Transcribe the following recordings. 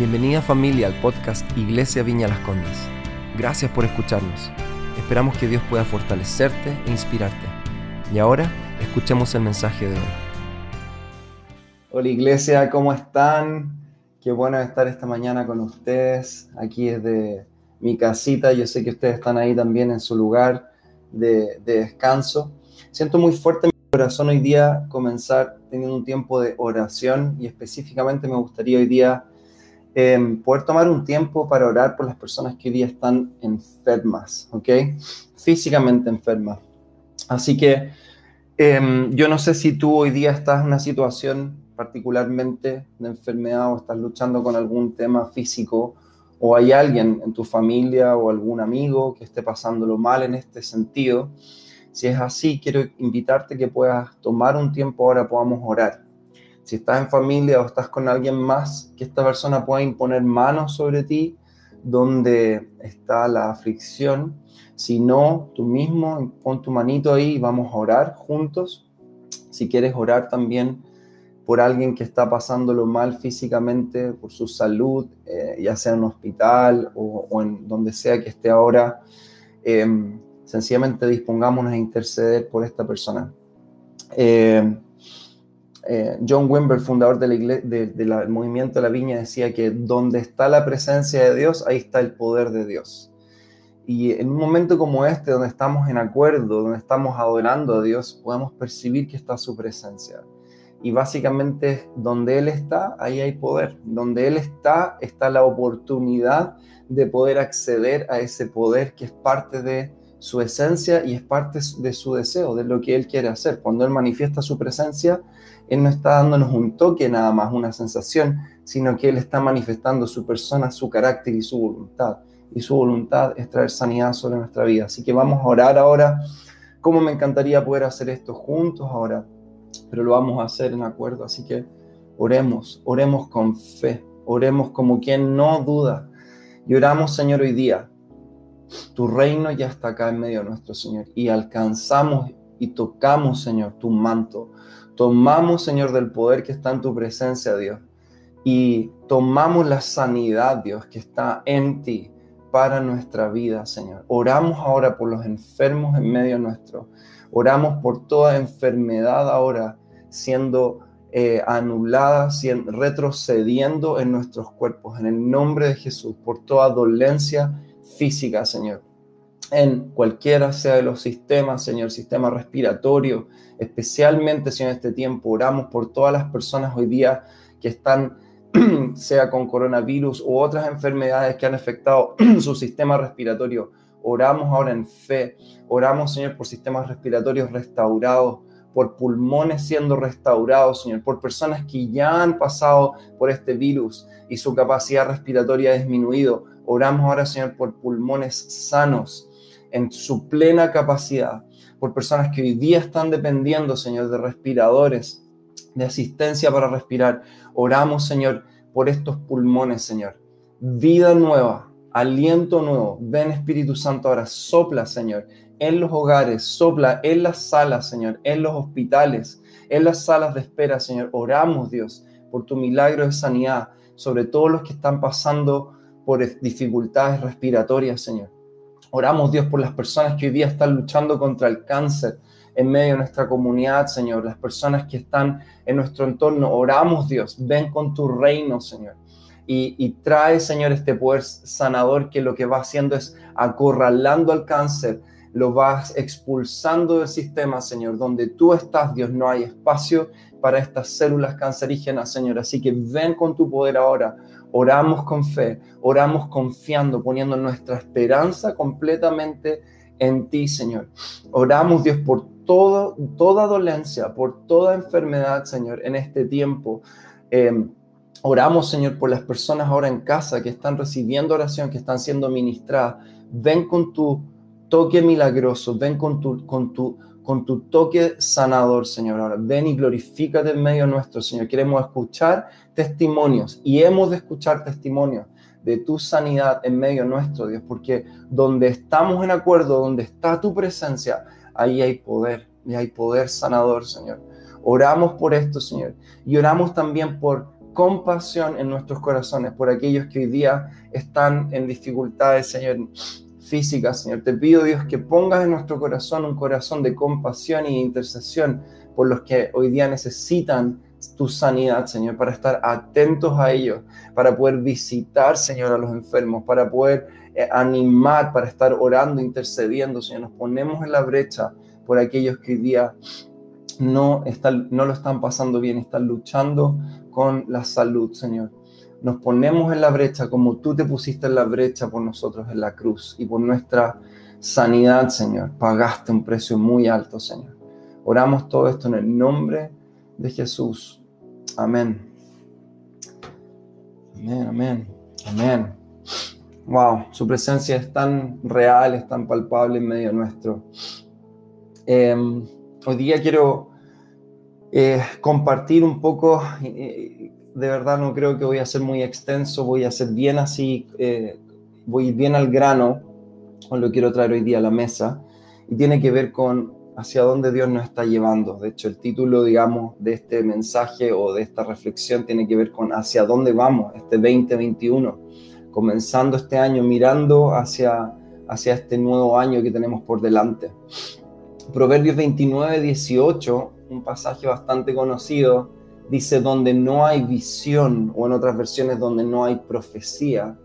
Bienvenida familia al podcast Iglesia Viña Las Condes. Gracias por escucharnos. Esperamos que Dios pueda fortalecerte e inspirarte. Y ahora escuchemos el mensaje de hoy. Hola iglesia, ¿cómo están? Qué bueno estar esta mañana con ustedes. Aquí desde mi casita. Yo sé que ustedes están ahí también en su lugar de, de descanso. Siento muy fuerte en mi corazón hoy día comenzar teniendo un tiempo de oración y específicamente me gustaría hoy día eh, poder tomar un tiempo para orar por las personas que hoy día están enfermas, ¿ok? Físicamente enfermas. Así que eh, yo no sé si tú hoy día estás en una situación particularmente de enfermedad o estás luchando con algún tema físico o hay alguien en tu familia o algún amigo que esté pasándolo mal en este sentido. Si es así, quiero invitarte que puedas tomar un tiempo ahora, podamos orar si estás en familia o estás con alguien más, que esta persona pueda imponer manos sobre ti donde está la aflicción. Si no, tú mismo pon tu manito ahí y vamos a orar juntos. Si quieres orar también por alguien que está pasándolo mal físicamente, por su salud, eh, ya sea en un hospital o, en donde sea que esté ahora, eh, sencillamente dispongámonos a interceder por esta persona. Eh, eh, John Wimber, fundador del movimiento de la viña, decía que donde está la presencia de Dios, ahí está el poder de Dios. Y en un momento como este, donde estamos en acuerdo, donde estamos adorando a Dios, podemos percibir que está su presencia. Y básicamente donde Él está, ahí hay poder. Donde Él está, está la oportunidad de poder acceder a ese poder que es parte de su esencia y es parte de su deseo, de lo que Él quiere hacer. Cuando Él manifiesta su presencia, Él no está dándonos un toque nada más, una sensación, sino que Él está manifestando su persona, su carácter y su voluntad. Y su voluntad es traer sanidad sobre nuestra vida. Así que vamos a orar ahora. Cómo me encantaría poder hacer esto juntos ahora, pero lo vamos a hacer en acuerdo. Así que oremos, oremos con fe, oremos como quien no duda. Y oramos, Señor, hoy día tu reino ya está acá en medio de nuestro Señor y alcanzamos y tocamos, Señor, tu manto. Tomamos, Señor, del poder que está en tu presencia, Dios. Y tomamos la sanidad, Dios, que está en ti para nuestra vida, Señor. Oramos ahora por los enfermos en medio nuestro. Oramos por toda enfermedad ahora siendo eh, anulada, retrocediendo en nuestros cuerpos, en el nombre de Jesús, por toda dolencia física, Señor, en cualquiera sea de los sistemas, Señor, sistema respiratorio, especialmente, Señor, en este tiempo, oramos por todas las personas hoy día que están, sea con coronavirus u otras enfermedades que han afectado su sistema respiratorio. Oramos ahora en fe, oramos, Señor, por sistemas respiratorios restaurados, por pulmones siendo restaurados, Señor, por personas que ya han pasado por este virus y su capacidad respiratoria ha disminuido. Oramos ahora, Señor, por pulmones sanos en su plena capacidad, por personas que hoy día están dependiendo, Señor, de respiradores, de asistencia para respirar. Oramos, Señor, por estos pulmones, Señor. Vida nueva, aliento nuevo. Ven Espíritu Santo ahora, sopla, Señor, en los hogares, sopla en las salas, Señor, en los hospitales, en las salas de espera, Señor. Oramos, Dios, por tu milagro de sanidad sobre todos los que están pasando por dificultades respiratorias, Señor. Oramos, Dios, por las personas que hoy día están luchando contra el cáncer en medio de nuestra comunidad, Señor, las personas que están en nuestro entorno. Oramos, Dios, ven con tu reino, Señor. Y, y, trae, Señor, este poder sanador que lo que va haciendo es acorralando al cáncer, lo vas expulsando del sistema, Señor. Donde tú estás, Dios, no hay espacio para estas células cancerígenas, Señor. Así que ven con tu poder ahora. Oramos con fe, oramos confiando, poniendo nuestra esperanza completamente en ti, Señor. Oramos, Dios, por todo, toda dolencia, por toda enfermedad, Señor, en este tiempo. Em, oramos, Señor, por las personas ahora en casa que están recibiendo oración, que están siendo ministradas. Ven con tu toque milagroso, ven con tu, con tu, con tu toque sanador, Señor. Ahora, ven y glorifícate en medio nuestro, Señor. Queremos escuchar testimonios y hemos de escuchar testimonios de tu sanidad en medio nuestro, Dios, porque donde estamos en acuerdo, donde está tu presencia, ahí hay poder, y hay poder sanador, Señor. Oramos por esto, Señor, y oramos también por compasión en nuestros corazones por aquellos que hoy día están en dificultades, Señor, físicas, Señor. Te pido, Dios, que pongas en nuestro corazón un corazón de compasión y intercesión por los que hoy día necesitan tu sanidad, Señor, para estar atentos a ellos, para poder visitar, Señor, a los enfermos, para poder eh, animar, para estar orando, intercediendo, Señor. Nos ponemos en la brecha por aquellos que hoy día no, están, no lo están pasando bien, están luchando con la salud, Señor. Nos ponemos en la brecha como tú te pusiste en la brecha por nosotros en la cruz y por nuestra sanidad, Señor. Pagaste un precio muy alto, Señor. Oramos todo esto en el nombre de Jesús. Amén. Amén, amén, amén. Wow, su presencia es tan real, es tan palpable en medio nuestro. Em, hoy día quiero eh, compartir un poco, de verdad no creo que voy a ser muy extenso, voy a ser bien así, eh, voy bien al grano, con lo quiero traer hoy día a la mesa, y tiene que ver con hacia dónde Dios nos está llevando. De hecho, el título, digamos, de este mensaje o de esta reflexión tiene que ver con hacia dónde vamos este 2021, comenzando este año, mirando hacia, hacia este nuevo año que tenemos por delante. Proverbios 29, 18, un pasaje bastante conocido, dice, donde no hay visión, o en otras versiones, donde no hay profecía,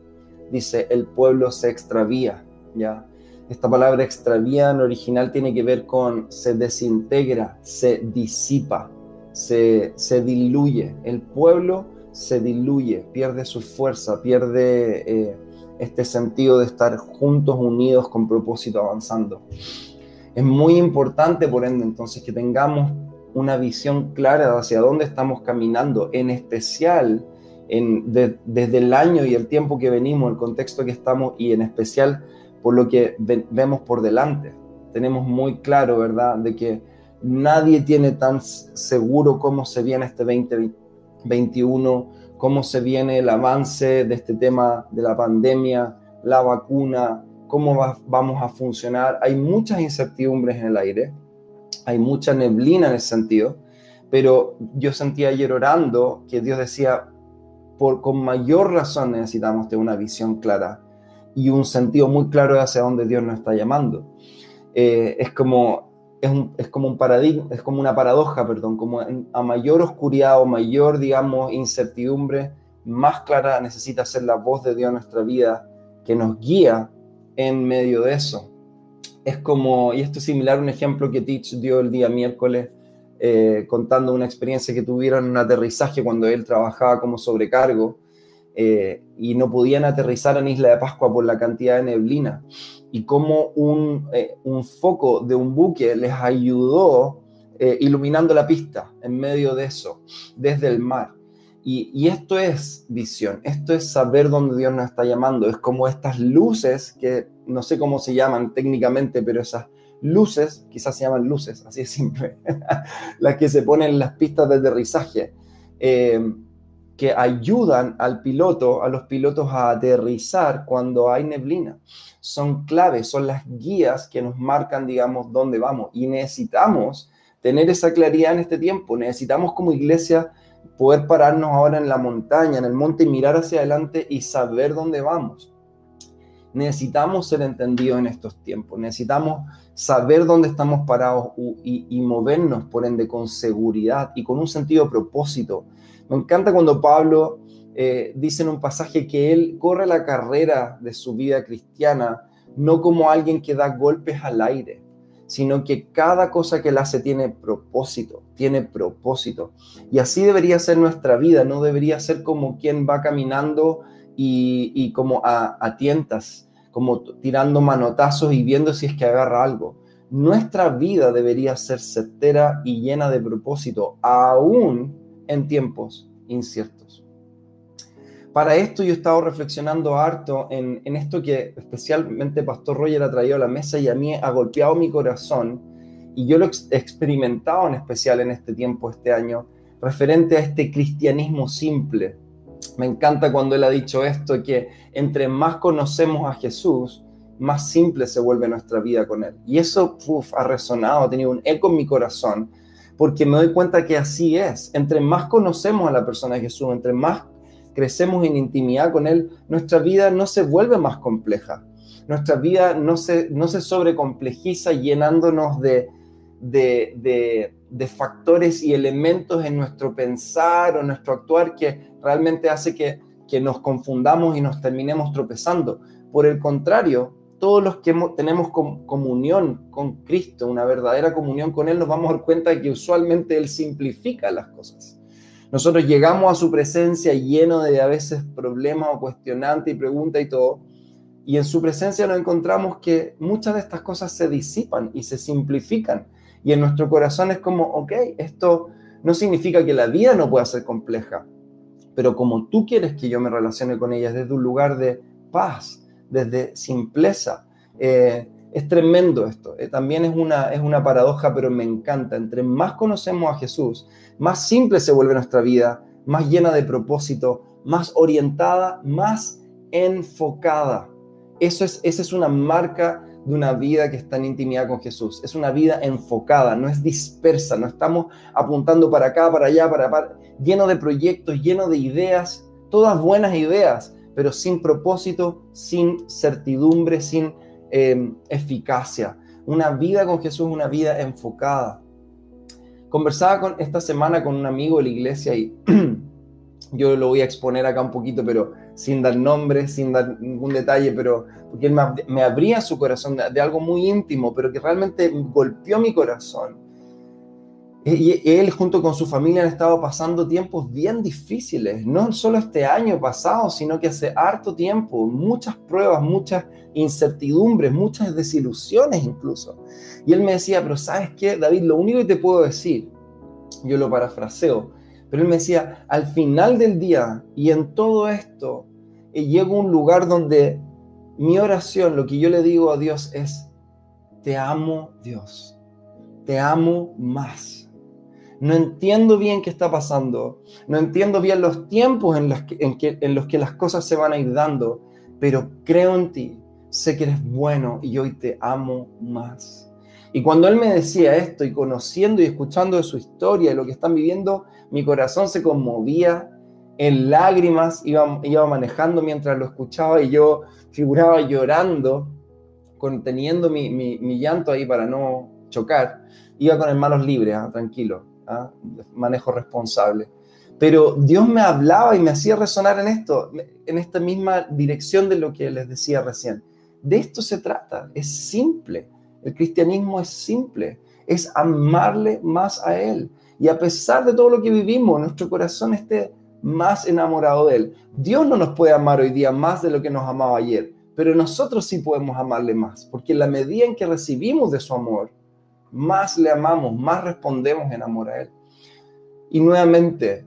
dice, el pueblo se extravía, ¿ya? Esta palabra extravía en original tiene que ver con se desintegra, se disipa, se, se diluye. El pueblo se diluye, pierde su fuerza, pierde eh, este sentido de estar juntos, unidos, con propósito, avanzando. Es muy importante, por ende, entonces, que tengamos una visión clara hacia dónde estamos caminando, en especial en, desde el año y el tiempo que venimos, el contexto que estamos y en especial por lo que vemos por delante. Tenemos muy claro, ¿verdad?, de que nadie tiene tan seguro cómo se viene este 2021, cómo se viene el avance de este tema de la pandemia, la vacuna, cómo vamos a funcionar. Hay muchas incertidumbres en el aire, hay mucha neblina en ese sentido, pero yo sentía ayer orando que Dios decía, por, con mayor razón necesitamos tener una visión clara y un sentido muy claro de hacia dónde Dios nos está llamando. Eh, es como es, es, como un paradigma, es como una paradoja, perdón, como a mayor oscuridad o mayor, digamos, incertidumbre, más clara necesita ser la voz de Dios en nuestra vida que nos guía en medio de eso. Es como, y esto es similar a un ejemplo que Teach dio el día miércoles, eh, contando una experiencia que tuvieron en un aterrizaje cuando él trabajaba como sobrecargo eh, y no podían aterrizar en Isla de Pascua por la cantidad de neblina. Y cómo un, eh, un foco de un buque les ayudó iluminando la pista en medio de eso, desde el mar. Y, esto es visión, esto es saber dónde Dios nos está llamando. Es como estas luces que no sé cómo se llaman técnicamente, pero esas luces, quizás se llaman luces, así es simple, las que se ponen en las pistas de aterrizaje. Eh, que ayudan al piloto, a los pilotos a aterrizar cuando hay neblina. Son claves, son las guías que nos marcan, digamos, dónde vamos. Y necesitamos tener esa claridad en este tiempo. Necesitamos como iglesia poder pararnos ahora en la montaña, en el monte mirar hacia adelante y saber dónde vamos. Necesitamos ser entendidos en estos tiempos. Necesitamos saber dónde estamos parados y, y movernos, por ende, con seguridad y con un sentido de propósito me encanta cuando Pablo eh, dice en un pasaje que él corre la carrera de su vida cristiana no como alguien que da golpes al aire, sino que cada cosa que él hace tiene propósito, tiene propósito. Y así debería ser nuestra vida, no debería ser como quien va caminando y, como a, a tientas, como tirando manotazos y viendo si es que agarra algo. Nuestra vida debería ser certera y llena de propósito, aún en tiempos inciertos. Para esto yo he estado reflexionando harto en, esto que especialmente Pastor Roger ha traído a la mesa y a mí ha golpeado mi corazón y yo lo he experimentado en especial en este tiempo, este año, referente a este cristianismo simple. Me encanta cuando él ha dicho esto, que entre más conocemos a Jesús, más simple se vuelve nuestra vida con él. Y eso ha resonado, ha tenido un eco en mi corazón, porque me doy cuenta que así es. Entre más conocemos a la persona de Jesús, entre más crecemos en intimidad con Él, nuestra vida no se vuelve más compleja. Nuestra vida no se, no se sobrecomplejiza llenándonos de, de, de, factores y elementos en nuestro pensar o nuestro actuar que realmente hace que, que nos confundamos y nos terminemos tropezando. Por el contrario, todos los que tenemos comunión con Cristo, una verdadera comunión con Él, nos vamos a dar cuenta de que usualmente Él simplifica las cosas. Nosotros llegamos a su presencia lleno de a veces problemas o cuestionantes y preguntas y todo, y en su presencia nos encontramos que muchas de estas cosas se disipan y se simplifican. Y en nuestro corazón es como, ok, esto no significa que la vida no pueda ser compleja, pero como tú quieres que yo me relacione con ella desde un lugar de paz, desde simpleza. Eh, es tremendo esto. Eh, también es una, es una paradoja, pero me encanta. Entre más conocemos a Jesús, más simple se vuelve nuestra vida, más llena de propósito, más orientada, más enfocada. Eso es, esa es una marca de una vida que está en intimidad con Jesús. Es una vida enfocada, no es dispersa, no estamos apuntando para acá, para allá, para, para lleno de proyectos, lleno de ideas, todas buenas ideas, pero sin propósito, sin certidumbre, sin em, eficacia. Una vida con Jesús es una vida enfocada. Conversaba con, esta semana con un amigo de la iglesia y yo lo voy a exponer acá un poquito, pero sin dar nombre, sin dar ningún detalle, pero porque él me, abría su corazón de, algo muy íntimo, pero que realmente golpeó mi corazón. Y él junto con su familia han estado pasando tiempos bien difíciles, no solo este año pasado, sino que hace harto tiempo, muchas pruebas, muchas incertidumbres, muchas desilusiones incluso. Y él me decía, pero ¿sabes qué, David? Lo único que te puedo decir, yo lo parafraseo, pero él me decía, al final del día y en todo esto, eh, llego a un lugar donde mi oración, lo que yo le digo a Dios es, te amo Dios, te amo más no entiendo bien qué está pasando, no entiendo bien los tiempos en los que, en, los que las cosas se van a ir dando, pero creo en ti, sé que eres bueno y hoy te amo más. Y cuando él me decía esto y conociendo y escuchando su historia y lo que están viviendo, mi corazón se conmovía en lágrimas, iba, manejando mientras lo escuchaba y yo figuraba llorando, conteniendo mi, llanto ahí para no chocar. Iba con manos libres, ah, tranquilo. ¿Ah? manejo responsable. Pero Dios me hablaba y me hacía resonar en esto, en esta misma dirección de lo que les decía recién. De esto se trata, es simple. El cristianismo es simple, es amarle más a Él. Y a pesar de todo lo que vivimos, nuestro corazón esté más enamorado de Él. Dios no nos puede amar hoy día más de lo que nos amaba ayer, pero nosotros sí podemos amarle más, porque en la medida en que recibimos de su amor, más le amamos, más respondemos en amor a Él. Y nuevamente,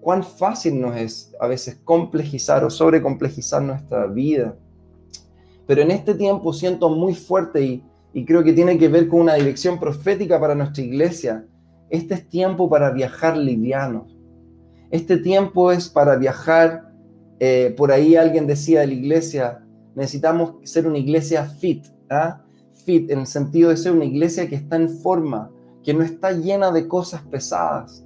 cuán fácil nos es a veces complejizar o sobrecomplejizar nuestra vida. Pero en este tiempo siento muy fuerte y, creo que tiene que ver con una dirección profética para nuestra iglesia. Este es tiempo para viajar liviano. Este tiempo es para viajar. Eh, por ahí alguien decía de la iglesia, necesitamos ser una iglesia fit. ¿ah? En el sentido de ser una iglesia que está en forma, que no está llena de cosas pesadas,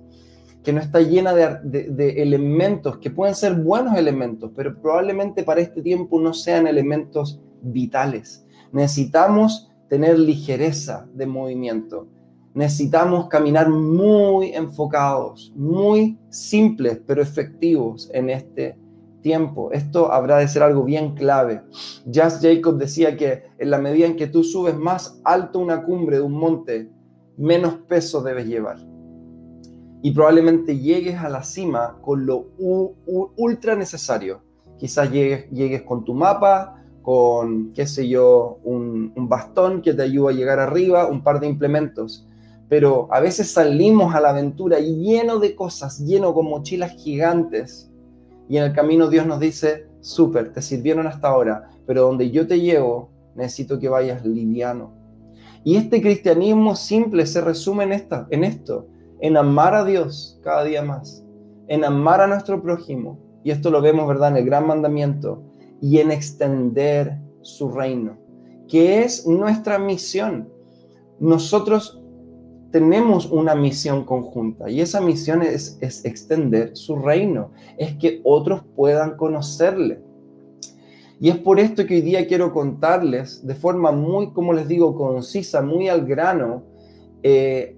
que no está llena de, elementos, que pueden ser buenos elementos, pero probablemente para este tiempo no sean elementos vitales. Necesitamos tener ligereza de movimiento. Necesitamos caminar muy enfocados, muy simples, pero efectivos en este tiempo. Esto habrá de ser algo bien clave. Jas Jacob decía que en la medida en que tú subes más alto una cumbre de un monte, menos peso debes llevar. Y probablemente llegues a la cima con lo ultra necesario. Quizás llegues, llegues con tu mapa, con, qué sé yo, un, un bastón que te ayuda a llegar arriba, un par de implementos. Pero a veces salimos a la aventura lleno de cosas, lleno con mochilas gigantes y en el camino Dios nos dice, súper, te sirvieron hasta ahora, pero donde yo te llevo, necesito que vayas liviano. Y este cristianismo simple se resume en, esta, en esto, en amar a Dios cada día más, en amar a nuestro prójimo, y esto lo vemos, ¿verdad?, en el gran mandamiento, y en extender su reino, que es nuestra misión. Nosotros tenemos una misión conjunta y esa misión es, es extender su reino, es que otros puedan conocerle. Y es por esto que hoy día quiero contarles de forma muy, como les digo, concisa, muy al grano, eh,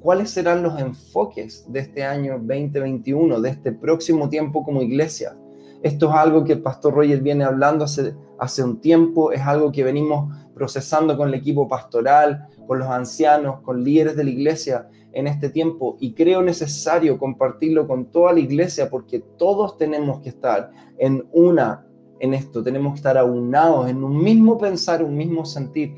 cuáles serán los enfoques de este año 2021, de este próximo tiempo como iglesia. Esto es algo que el pastor Roger viene hablando hace, hace un tiempo, es algo que venimos procesando con el equipo pastoral, con los ancianos, con líderes de la iglesia en este tiempo y creo necesario compartirlo con toda la iglesia porque todos tenemos que estar en una, en esto, tenemos que estar aunados en un mismo pensar, un mismo sentir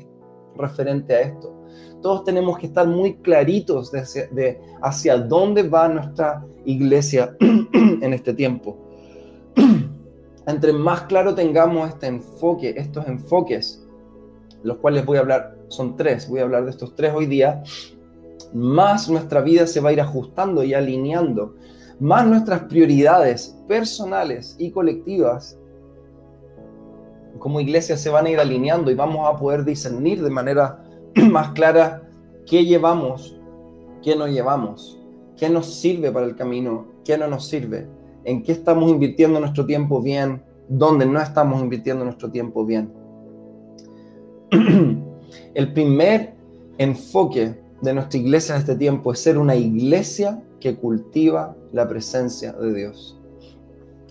referente a esto. Todos tenemos que estar muy claritos hacia, de hacia dónde va nuestra iglesia en este tiempo. Entre más claro tengamos este enfoque, estos enfoques, los cuales voy a hablar, son tres, voy a hablar de estos tres hoy día, más nuestra vida se va a ir ajustando y alineando, más nuestras prioridades personales y colectivas como iglesia se van a ir alineando y vamos a poder discernir de manera más clara qué llevamos, qué no llevamos, qué nos sirve para el camino, qué no nos sirve, en qué estamos invirtiendo nuestro tiempo bien, dónde no estamos invirtiendo nuestro tiempo bien. El primer enfoque de nuestra iglesia en este tiempo es ser una iglesia que cultiva la presencia de Dios.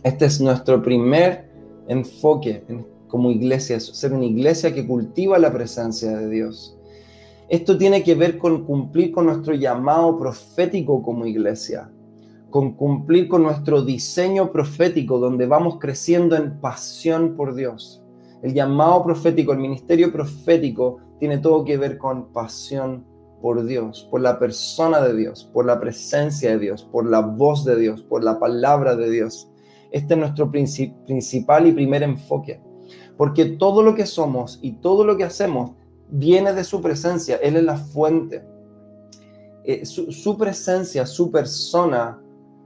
Este es nuestro primer enfoque como iglesia, ser una iglesia que cultiva la presencia de Dios. Esto tiene que ver con cumplir con nuestro llamado profético como iglesia, con cumplir con nuestro diseño profético donde vamos creciendo en pasión por Dios. El llamado profético, el ministerio profético tiene todo que ver con pasión por Dios, por la persona de Dios, por la presencia de Dios, por la voz de Dios, por la palabra de Dios. Este es nuestro principal y primer enfoque, porque todo lo que somos y todo lo que hacemos viene de su presencia, Él es la fuente. Eh, su, su, presencia, su persona,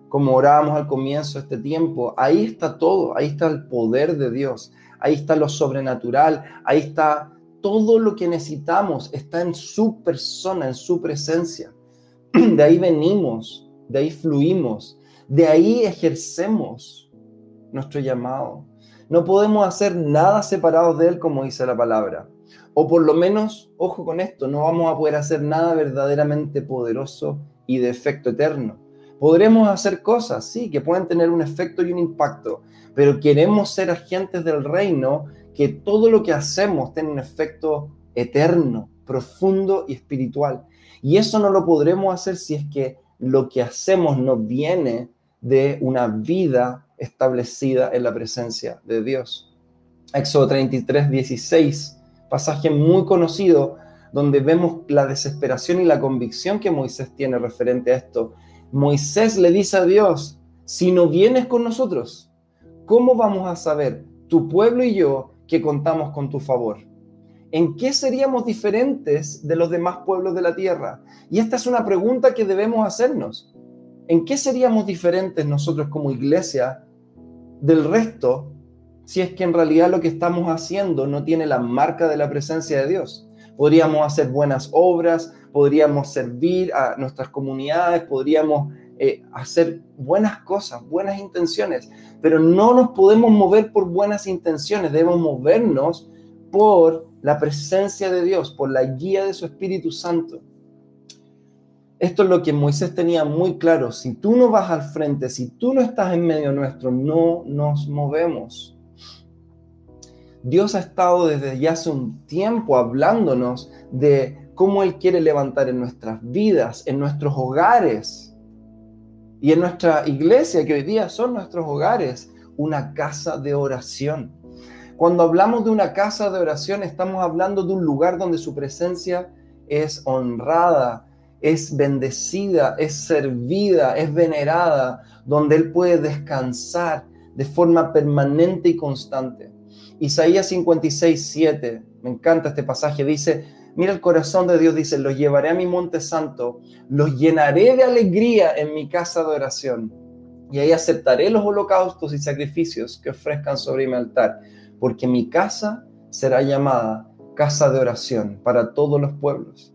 como orábamos al comienzo de este tiempo, ahí está todo, ahí está el poder de Dios, ahí está lo sobrenatural, ahí está todo lo que necesitamos, está en su persona, en su presencia. De ahí venimos, de ahí fluimos, de ahí ejercemos nuestro llamado. No podemos hacer nada separados de Él, como dice la palabra. O por lo menos, ojo con esto, no vamos a poder hacer nada verdaderamente poderoso y de efecto eterno. Podremos hacer cosas, sí, que pueden tener un efecto y un impacto, pero queremos ser agentes del reino, que todo lo que hacemos tenga un efecto eterno, profundo y espiritual. Y eso no lo podremos hacer si es que lo que hacemos no viene de una vida establecida en la presencia de Dios. Éxodo 33, 16, pasaje muy conocido donde vemos la desesperación y la convicción que Moisés tiene referente a esto. Moisés le dice a Dios, si no vienes con nosotros, ¿cómo vamos a saber, tu pueblo y yo, que contamos con tu favor? ¿En qué seríamos diferentes de los demás pueblos de la tierra? Y esta es una pregunta que debemos hacernos. ¿En qué seríamos diferentes nosotros como iglesia del resto si es que en realidad lo que estamos haciendo no tiene la marca de la presencia de Dios? Podríamos hacer buenas obras, podríamos servir a nuestras comunidades, podríamos eh, hacer buenas cosas, buenas intenciones, pero no nos podemos mover por buenas intenciones, debemos movernos por la presencia de Dios, por la guía de su Espíritu Santo. Esto es lo que Moisés tenía muy claro. Si tú no vas al frente, si tú no estás en medio nuestro, no nos movemos. Dios ha estado desde ya hace un tiempo hablándonos de cómo Él quiere levantar en nuestras vidas, en nuestros hogares, y en nuestra iglesia, que hoy día son nuestros hogares, una casa de oración. Cuando hablamos de una casa de oración, estamos hablando de un lugar donde su presencia es honrada, es bendecida, es servida, es venerada, donde Él puede descansar de forma permanente y constante. Isaías 56, 7, me encanta este pasaje, dice, Mira el corazón de Dios, dice, los llevaré a mi monte santo, los llenaré de alegría en mi casa de oración, y ahí aceptaré los holocaustos y sacrificios que ofrezcan sobre mi altar, porque mi casa será llamada casa de oración para todos los pueblos.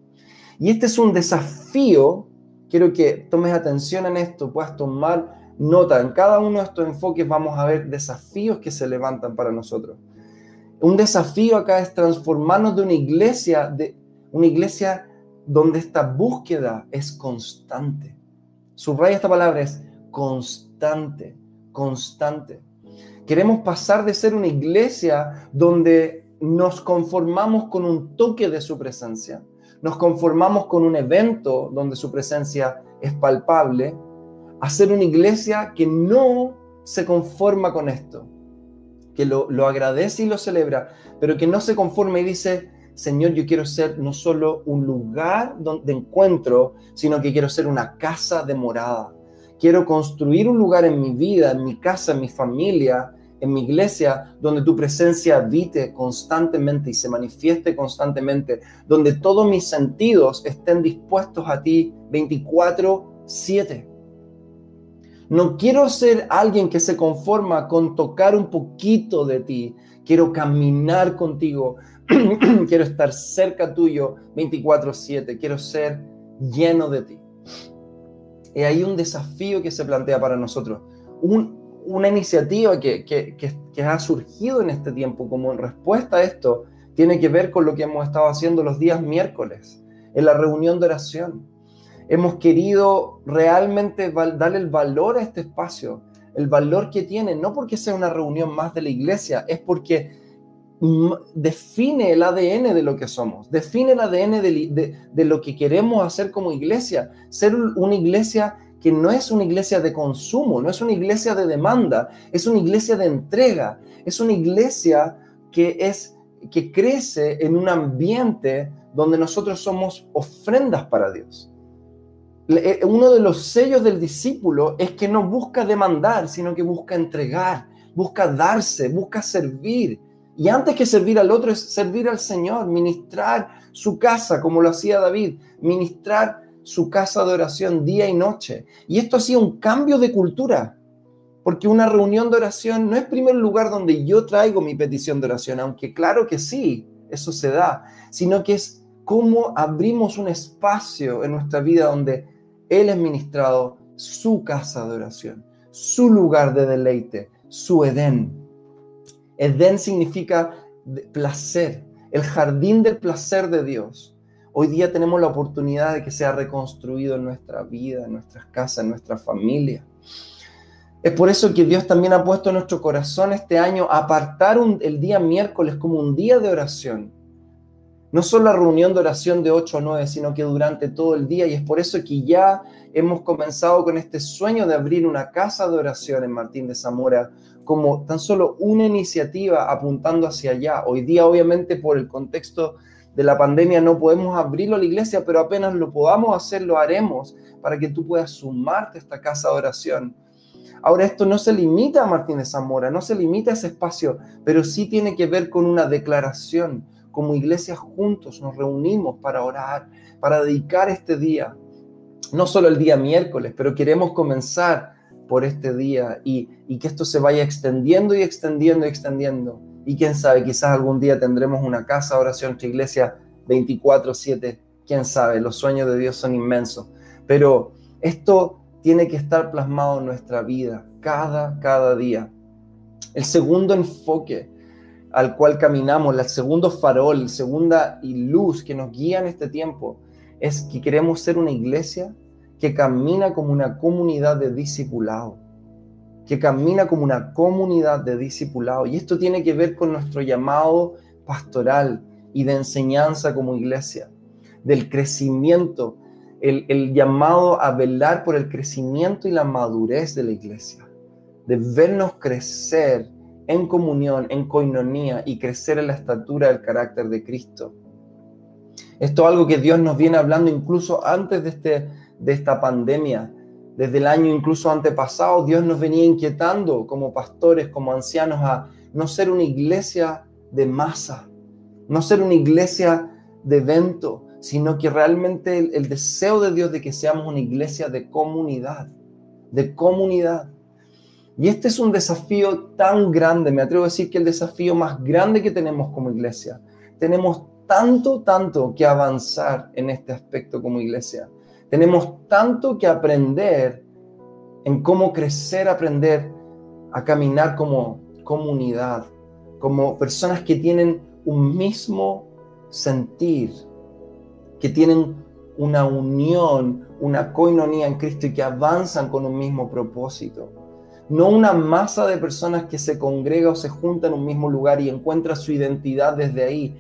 Y este es un desafío, quiero que tomes atención en esto, puedas tomar nota. En cada uno de estos enfoques vamos a ver desafíos que se levantan para nosotros. Un desafío acá es transformarnos de una iglesia, de una iglesia donde esta búsqueda es constante. Subraya esta palabra, es constante, constante. Queremos pasar de ser una iglesia donde nos conformamos con un toque de su presencia, nos conformamos con un evento donde su presencia es palpable, a ser una iglesia que no se conforma con esto, que lo, agradece y lo celebra, pero que no se conforma y dice, Señor, yo quiero ser no solo un lugar de encuentro, sino que quiero ser una casa de morada. Quiero construir un lugar en mi vida, en mi casa, en mi familia, en mi iglesia, donde tu presencia habite constantemente y se manifieste constantemente, donde todos mis sentidos estén dispuestos a ti 24/7. No quiero ser alguien que se conforma con tocar un poquito de ti. Quiero caminar contigo. quiero estar cerca tuyo 24/7. Quiero ser lleno de ti. Y hay un desafío que se plantea para nosotros. Un, una iniciativa que, que, ha surgido en este tiempo como respuesta a esto tiene que ver con lo que hemos estado haciendo los días miércoles, en la reunión de oración. Hemos querido realmente darle el valor a este espacio, el valor que tiene, no porque sea una reunión más de la iglesia, es porque define el ADN de lo que somos, define el ADN de, de lo que queremos hacer como iglesia, ser una iglesia que no es una iglesia de consumo, no es una iglesia de demanda, es una iglesia de entrega, es una iglesia que es que crece en un ambiente donde nosotros somos ofrendas para Dios. Eh, uno de los sellos del discípulo es que no busca demandar, sino que busca entregar, busca darse, busca servir. Y antes que servir al otro es servir al Señor, ministrar su casa como lo hacía David, ministrar su casa de oración día y noche. Y esto ha sido un cambio de cultura, porque una reunión de oración no es primer lugar donde yo traigo mi petición de oración, aunque claro que sí, eso se da, sino que es cómo abrimos un espacio en nuestra vida donde Él es ministrado, su casa de oración, su lugar de deleite, su Edén. Edén significa placer, el jardín del placer de Dios. Hoy día tenemos la oportunidad de que sea reconstruido en nuestra vida, en nuestras casas, en nuestra familia. Es por eso que Dios también ha puesto en nuestro corazón este año apartar el día miércoles como un día de oración. No solo la reunión de oración de 8 a 9, sino que durante todo el día. Y es por eso que ya hemos comenzado con este sueño de abrir una casa de oración en Martín de Zamora como tan solo una iniciativa apuntando hacia allá. Hoy día, obviamente, por el contexto de la pandemia no podemos abrirlo a la iglesia, pero apenas lo podamos hacer, lo haremos para que tú puedas sumarte a esta casa de oración. Ahora, esto no se limita a Martínez Zamora, no se limita a ese espacio, pero sí tiene que ver con una declaración. Como iglesia juntos nos reunimos para orar, para dedicar este día, no solo el día miércoles, pero queremos comenzar por este día y, que esto se vaya extendiendo y extendiendo y extendiendo y quién sabe, quizás algún día tendremos una casa de oración, nuestra iglesia 24/7. Quién sabe, los sueños de Dios son inmensos. Pero esto tiene que estar plasmado en nuestra vida, cada, cada día. El segundo enfoque al cual caminamos, el segundo farol, la segunda luz que nos guía en este tiempo, es que queremos ser una iglesia que camina como una comunidad de discipulado que camina como una comunidad de discipulados. Y esto tiene que ver con nuestro llamado pastoral y de enseñanza como iglesia, del crecimiento, el, llamado a velar por el crecimiento y la madurez de la iglesia, de vernos crecer en comunión, en coinonía y crecer en la estatura del carácter de Cristo. Esto es algo que Dios nos viene hablando incluso antes de, este, de esta pandemia desde el año incluso antepasado, Dios nos venía inquietando como pastores, como ancianos, a no ser una iglesia de masa, no ser una iglesia de evento, sino que realmente el, deseo de Dios de que seamos una iglesia de comunidad, de comunidad. Y este es un desafío tan grande, me atrevo a decir que el desafío más grande que tenemos como iglesia. Tenemos tanto, tanto que avanzar en este aspecto como iglesia. Tenemos tanto que aprender en cómo crecer, aprender a caminar como comunidad, como personas que tienen un mismo sentir, que tienen una unión, una coinonía en Cristo y que avanzan con un mismo propósito. No una masa de personas que se congrega o se junta en un mismo lugar y encuentra su identidad desde ahí.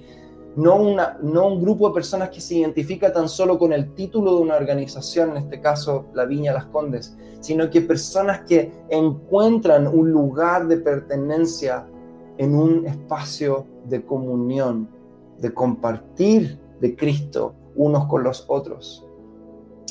No, una, no un grupo de personas que se identifica tan solo con el título de una organización, en este caso la Viña Las Condes, sino que personas que encuentran un lugar de pertenencia en un espacio de comunión, de compartir de Cristo unos con los otros.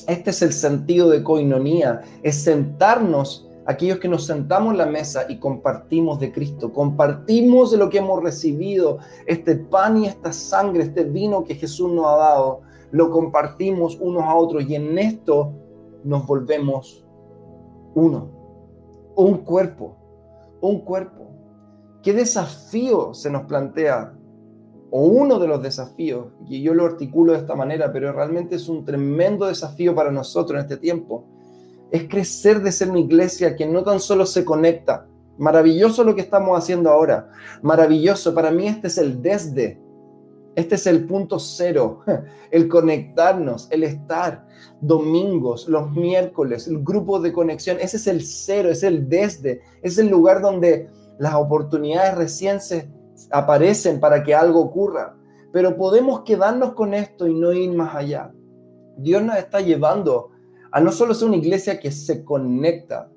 Este es el sentido de coinonía, es sentarnos, aquellos que nos sentamos en la mesa y compartimos de Cristo, compartimos de lo que hemos recibido, este pan y esta sangre, este vino que Jesús nos ha dado, lo compartimos unos a otros y en esto nos volvemos uno, un cuerpo, un cuerpo. ¿Qué desafío se nos plantea o uno de los desafíos, y yo lo articulo de esta manera, pero realmente es un tremendo desafío para nosotros en este tiempo, es crecer de ser una iglesia que no tan solo se conecta, maravilloso lo que estamos haciendo ahora, maravilloso, para mí este es el desde, este es el punto cero, el conectarnos, el estar. Domingos, los miércoles, el grupo de conexión, ese es el cero, es el desde, es el lugar donde las oportunidades recién se aparecen para que algo ocurra, pero podemos quedarnos con esto y no ir más allá. Dios nos está llevando a no solo ser una iglesia que se conecta,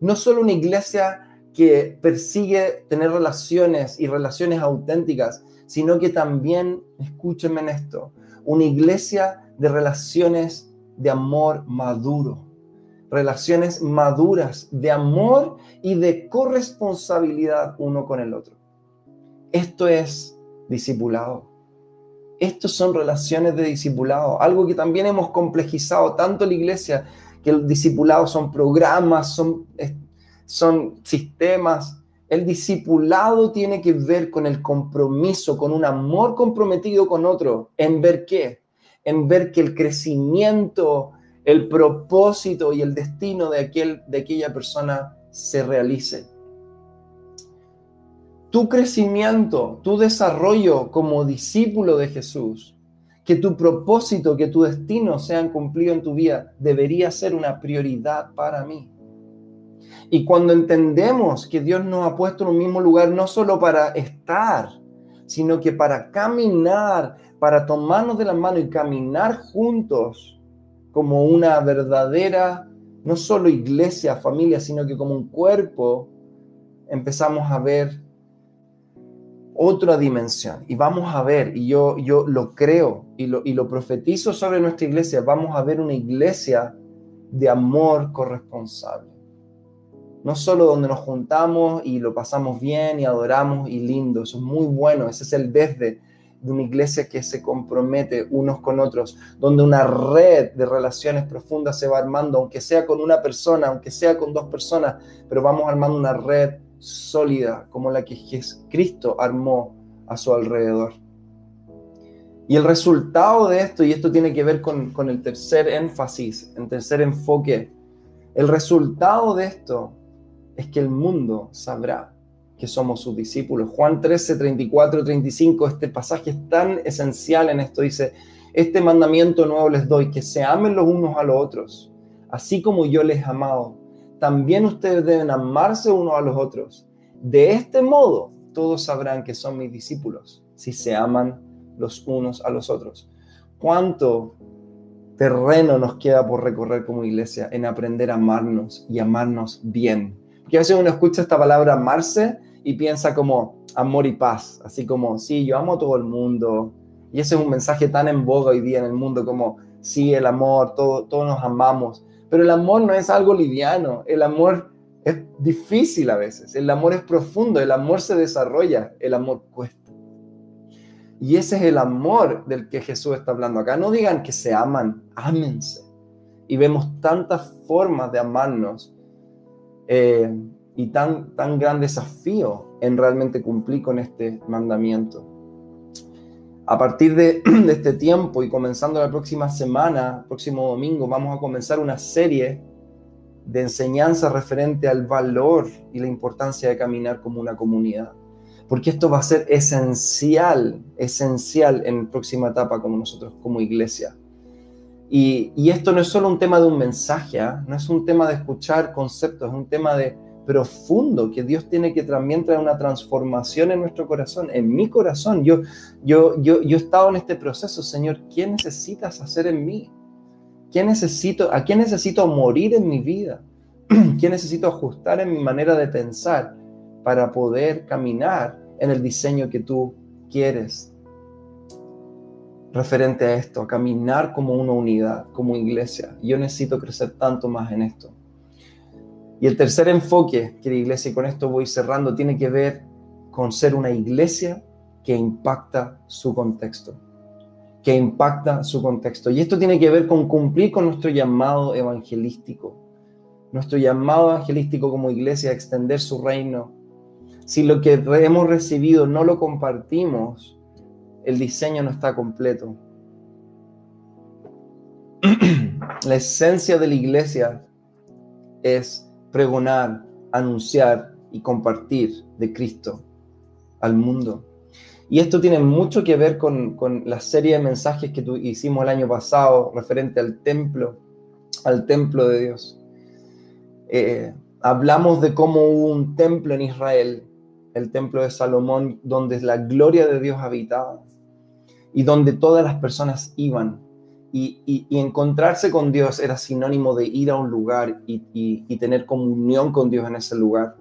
no solo una iglesia que persigue tener relaciones y relaciones auténticas, sino que también, escúchenme en esto, una iglesia de relaciones de amor maduro, relaciones maduras de amor y de corresponsabilidad uno con el otro. Esto es discipulado. Estos son relaciones de discipulado, algo que también hemos complejizado tanto la iglesia, que el discipulado son programas, son, son sistemas. El discipulado tiene que ver con el compromiso, con un amor comprometido con otro, en ver qué, en ver que el crecimiento, el propósito y el destino de, aquel, de aquella persona se realice tu crecimiento, tu desarrollo como discípulo de Jesús, que tu propósito, que tu destino sean cumplidos en tu vida, debería ser una prioridad para mí. Y cuando entendemos que Dios nos ha puesto en un mismo lugar, no solo para estar, sino que para caminar, para tomarnos de la mano y caminar juntos como una verdadera, no solo iglesia, familia, sino que como un cuerpo, empezamos a ver otra dimensión. Y vamos a ver, y yo, yo lo creo y lo, y lo profetizo sobre nuestra iglesia, vamos a ver una iglesia de amor corresponsable. No solo donde nos juntamos y lo pasamos bien y adoramos y lindo, eso es muy bueno, ese es el desde de una iglesia que se compromete unos con otros, donde una red de relaciones profundas se va armando, aunque sea con una persona, aunque sea con dos personas, pero vamos armando una red sólida como la que Cristo armó a su alrededor. Y el resultado de esto, y esto tiene que ver con, con el tercer énfasis, el tercer enfoque, el resultado de esto es que el mundo sabrá que somos sus discípulos. Juan 13, 34, 35, este pasaje es tan esencial en esto. Dice, este mandamiento nuevo les doy, que se amen los unos a los otros, así como yo les he amado también ustedes deben amarse unos a los otros. De este modo, todos sabrán que son mis discípulos, si se aman los unos a los otros. ¿Cuánto terreno nos queda por recorrer como iglesia en aprender a amarnos y amarnos bien? Porque a veces uno escucha esta palabra amarse y piensa como amor y paz, así como, sí, yo amo a todo el mundo. Y ese es un mensaje tan en boga hoy día en el mundo como, sí, el amor, todo, todos nos amamos. Pero el amor no es algo liviano, el amor es difícil a veces, el amor es profundo, el amor se desarrolla, el amor cuesta. Y ese es el amor del que Jesús está hablando acá. No digan que se aman, ámense. Y vemos tantas formas de amarnos eh, y tan, tan gran desafío en realmente cumplir con este mandamiento. A partir de, este tiempo y comenzando la próxima semana, próximo domingo, vamos a comenzar una serie de enseñanza referente al valor y la importancia de caminar como una comunidad. Porque esto va a ser esencial, esencial en la próxima etapa como nosotros, como iglesia. Y, y esto no es solo un tema de un mensaje, ¿ah? no es un tema de escuchar conceptos, es un tema de profundo que Dios tiene que también traer una transformación en nuestro corazón, en mi corazón. Yo, yo, yo, yo he estado en este proceso, Señor, ¿qué necesitas hacer en mí? ¿Qué necesito, ¿A qué necesito morir en mi vida? ¿Qué necesito ajustar en mi manera de pensar para poder caminar en el diseño que tú quieres? Referente a esto, a caminar como una unidad, como iglesia. Yo necesito crecer tanto más en esto. Y el tercer enfoque, querida iglesia, y con esto voy cerrando, tiene que ver con ser una iglesia que impacta su contexto, que impacta su contexto. Y esto tiene que ver con cumplir con nuestro llamado evangelístico, nuestro llamado evangelístico como iglesia a extender su reino. Si lo que hemos recibido no lo compartimos, el diseño no está completo. La esencia de la iglesia es pregonar, anunciar y compartir de Cristo al mundo. Y esto tiene mucho que ver con, la serie de mensajes que hicimos el año pasado referente al templo, al templo de Dios. Eh, hablamos de cómo hubo un templo en Israel, el templo de Salomón, donde la gloria de Dios habitaba y donde todas las personas iban y, encontrarse con Dios era sinónimo de ir a un lugar y, tener comunión con Dios en ese lugar.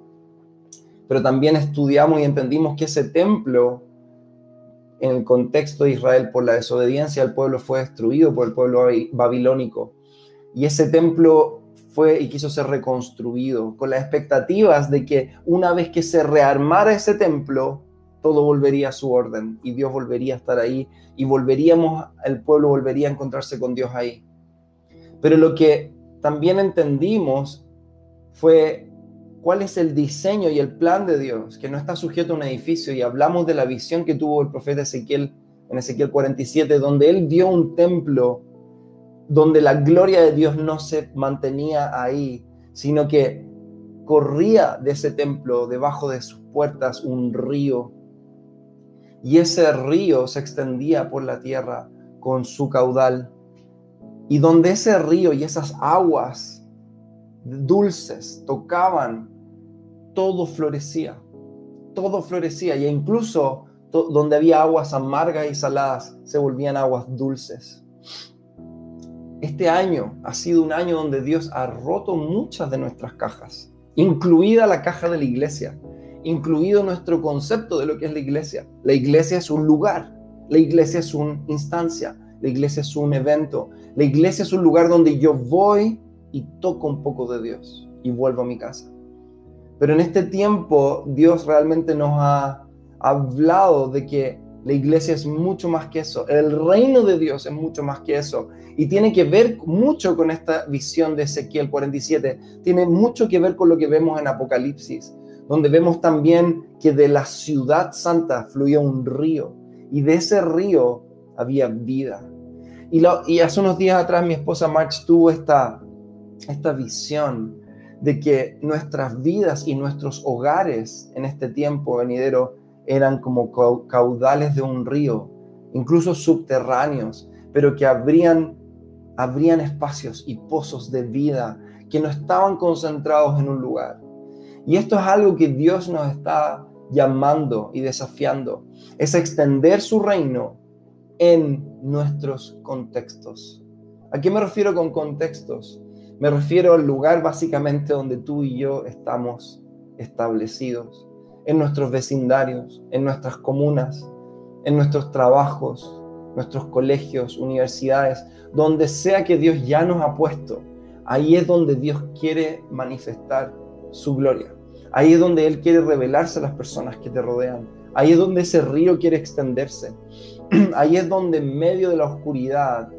Pero también estudiamos y entendimos que ese templo, en el contexto de Israel, por la desobediencia del pueblo, fue destruido por el pueblo babilónico. Y ese templo fue y quiso ser reconstruido con las expectativas de que una vez que se rearmara ese templo, todo volvería a su orden y Dios volvería a estar ahí y volveríamos, el pueblo volvería a encontrarse con Dios ahí. Pero lo que también entendimos fue cuál es el diseño y el plan de Dios, que no está sujeto a un edificio y hablamos de la visión que tuvo el profeta Ezequiel en Ezequiel 47, donde él vio un templo donde la gloria de Dios no se mantenía ahí, sino que corría de ese templo, debajo de sus puertas, un río y ese río se extendía por la tierra con su caudal. Y donde ese río y esas aguas dulces tocaban, todo florecía, todo florecía, y incluso donde había aguas amargas y saladas, se volvían aguas dulces. Este año ha sido un año donde Dios ha roto muchas de nuestras cajas, incluida la caja de la iglesia incluido nuestro concepto de lo que es la iglesia. La iglesia es un lugar, la iglesia es una instancia, la iglesia es un evento, la iglesia es un lugar donde yo voy y toco un poco de Dios y vuelvo a mi casa. Pero en este tiempo Dios realmente nos ha hablado de que la iglesia es mucho más que eso, el reino de Dios es mucho más que eso y tiene que ver mucho con esta visión de Ezequiel 47, tiene mucho que ver con lo que vemos en Apocalipsis donde vemos también que de la ciudad santa fluía un río y de ese río había vida. Y, y hace unos días atrás mi esposa March tuvo esta, esta visión de que nuestras vidas y nuestros hogares en este tiempo venidero eran como caudales de un río, incluso subterráneos, pero que habrían, habrían espacios y pozos de vida que no estaban concentrados en un lugar, y esto es algo que Dios nos está llamando y desafiando, es extender su reino en nuestros contextos. ¿A qué me refiero con contextos? Me refiero al lugar básicamente donde tú y yo estamos establecidos, en nuestros vecindarios, en nuestras comunas, en nuestros trabajos, nuestros colegios, universidades, donde sea que Dios ya nos ha puesto. Ahí es donde Dios quiere manifestar su gloria. Ahí es donde Él quiere revelarse a las personas que te rodean. Ahí es donde ese río quiere extenderse. Ahí es donde en medio de la oscuridad,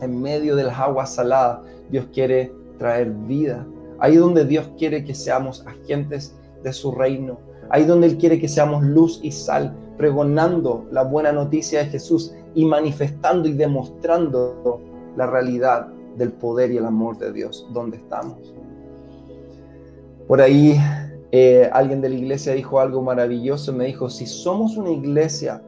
en medio de las aguas saladas, Dios quiere traer vida. Ahí es donde Dios quiere que seamos agentes de su reino. Ahí donde Él quiere que seamos luz y sal, pregonando la buena noticia de Jesús y manifestando y demostrando la realidad del poder y el amor de Dios donde estamos. Por ahí eh, alguien de la iglesia dijo algo maravilloso, me dijo, si somos una iglesia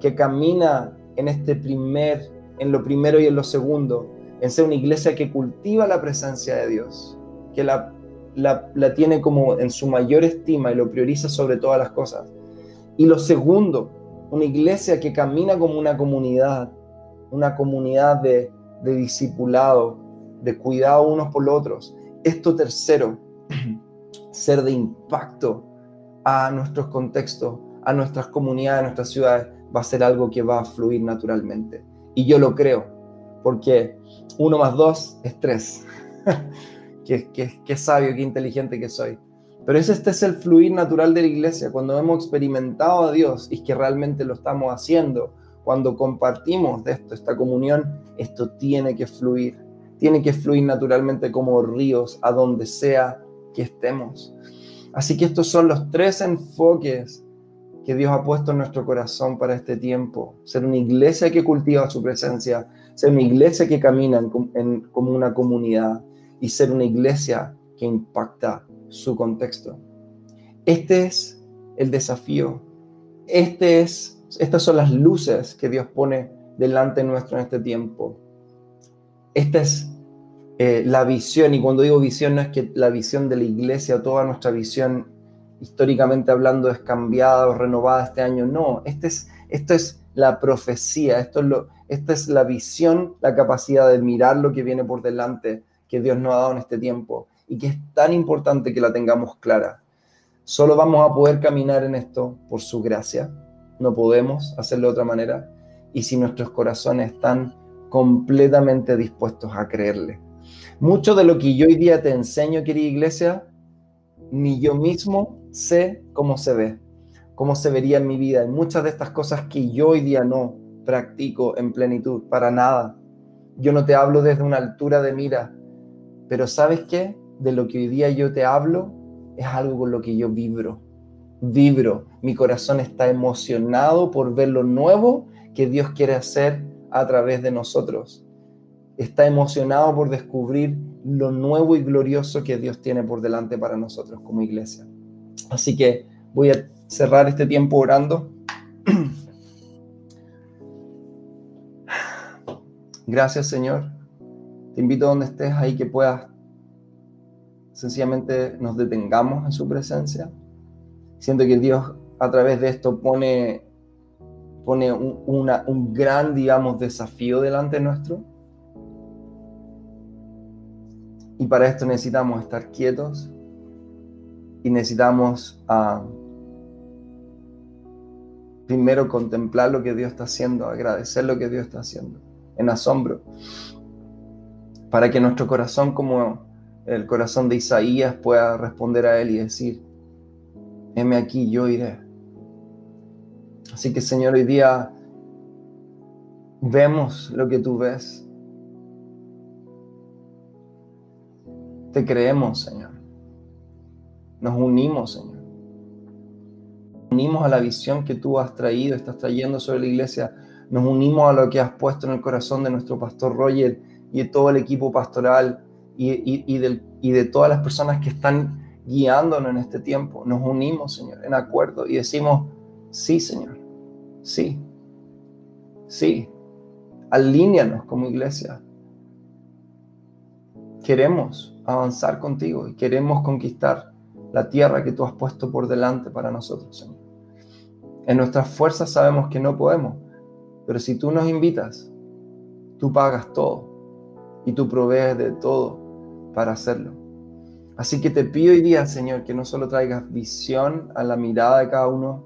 que camina en este primer, en lo primero y en lo segundo, en ser una iglesia que cultiva la presencia de Dios, que la, tiene como en su mayor estima y lo prioriza sobre todas las cosas. Y lo segundo, una iglesia que camina como una comunidad, una comunidad de, de discipulado, de cuidado unos por otros. Esto tercero, ser de impacto a nuestros contextos, a nuestras comunidades, a nuestras ciudades, va a ser algo que va a fluir naturalmente. Y yo lo creo, porque uno más dos es tres. qué, qué, sabio, qué inteligente que soy. Pero ese este es el fluir natural de la iglesia, cuando hemos experimentado a Dios y que realmente lo estamos haciendo, cuando compartimos de esto, esta comunión, esto tiene que fluir, tiene que fluir naturalmente como ríos a donde sea que estemos. Así que estos son los tres enfoques que Dios ha puesto en nuestro corazón para este tiempo. Ser una iglesia que cultiva su presencia, ser una iglesia que camina como una comunidad y ser una iglesia que impacta su contexto. Este es el desafío. Este es, estas son las luces que Dios pone delante nuestro en este tiempo. Esta es eh, la visión, y cuando digo visión no es que la visión de la iglesia, toda nuestra visión históricamente hablando es cambiada o renovada este año, no, este es, esto es la profecía, esto es lo, esta es la visión, la capacidad de mirar lo que viene por delante que Dios nos ha dado en este tiempo y que es tan importante que la tengamos clara. Solo vamos a poder caminar en esto por su gracia, no podemos hacerlo de otra manera y si nuestros corazones están completamente dispuestos a creerle. Mucho de lo que yo hoy día te enseño, querida iglesia, ni yo mismo sé cómo se ve, cómo se vería en mi vida. Y muchas de estas cosas que yo hoy día no practico en plenitud, para nada. Yo no te hablo desde una altura de mira, pero ¿sabes qué? De lo que hoy día yo te hablo es algo con lo que yo vibro. Vibro. Mi corazón está emocionado por ver lo nuevo que Dios quiere hacer a través de nosotros está emocionado por descubrir lo nuevo y glorioso que Dios tiene por delante para nosotros como iglesia. Así que voy a cerrar este tiempo orando. Gracias Señor. Te invito a donde estés ahí que puedas sencillamente nos detengamos en su presencia. Siento que Dios a través de esto pone, pone un, un gran, digamos, desafío delante nuestro Y para esto necesitamos estar quietos y necesitamos ah, primero contemplar lo que Dios está haciendo, agradecer lo que Dios está haciendo, en asombro, para que nuestro corazón, como el corazón de Isaías, pueda responder a Él y decir, heme aquí, yo iré. Así que Señor, hoy día vemos lo que tú ves Te creemos, Señor. Nos unimos, Señor. Nos unimos a la visión que tú has traído, estás trayendo sobre la iglesia. Nos unimos a lo que has puesto en el corazón de nuestro pastor Roger y de todo el equipo pastoral y, de todas las personas que están guiándonos en este tiempo. Nos unimos, Señor, en acuerdo y decimos, sí, Señor, sí, sí, alíñanos como iglesia. Queremos avanzar contigo y queremos conquistar la tierra que tú has puesto por delante para nosotros, Señor. En nuestras fuerzas sabemos que no podemos, pero si tú nos invitas, tú pagas todo y tú provees de todo para hacerlo. Así que te pido hoy día, Señor, que no solo traigas visión a la mirada de cada uno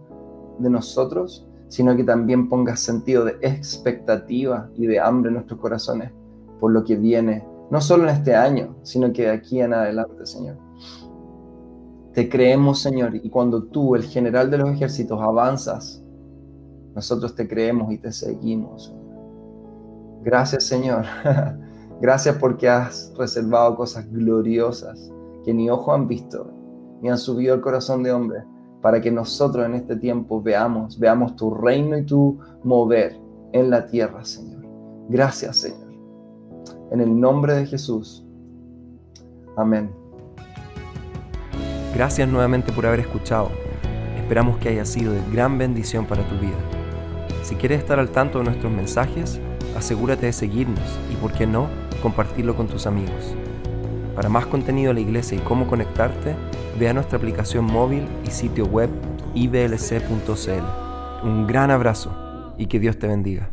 de nosotros, sino que también pongas sentido de expectativa y de hambre en nuestros corazones por lo que viene no solo en este año, sino que de aquí en adelante, Señor. Te creemos, Señor, y cuando tú, el general de los ejércitos, avanzas, nosotros te creemos y te seguimos. Gracias, Señor. Gracias porque has reservado cosas gloriosas que ni ojo han visto, y han subido al corazón de hombre para que nosotros en este tiempo veamos, veamos tu reino y tu mover en la tierra, Señor. Gracias, Señor. En el nombre de Jesús. Amén. Gracias nuevamente por haber escuchado. Esperamos que haya sido de gran bendición para tu vida. Si quieres estar al tanto de nuestros mensajes, asegúrate de seguirnos y, por qué no, compartirlo con tus amigos. Para más contenido de la iglesia y cómo conectarte, ve a nuestra aplicación móvil y sitio web iblc.cl. Un gran abrazo y que Dios te bendiga.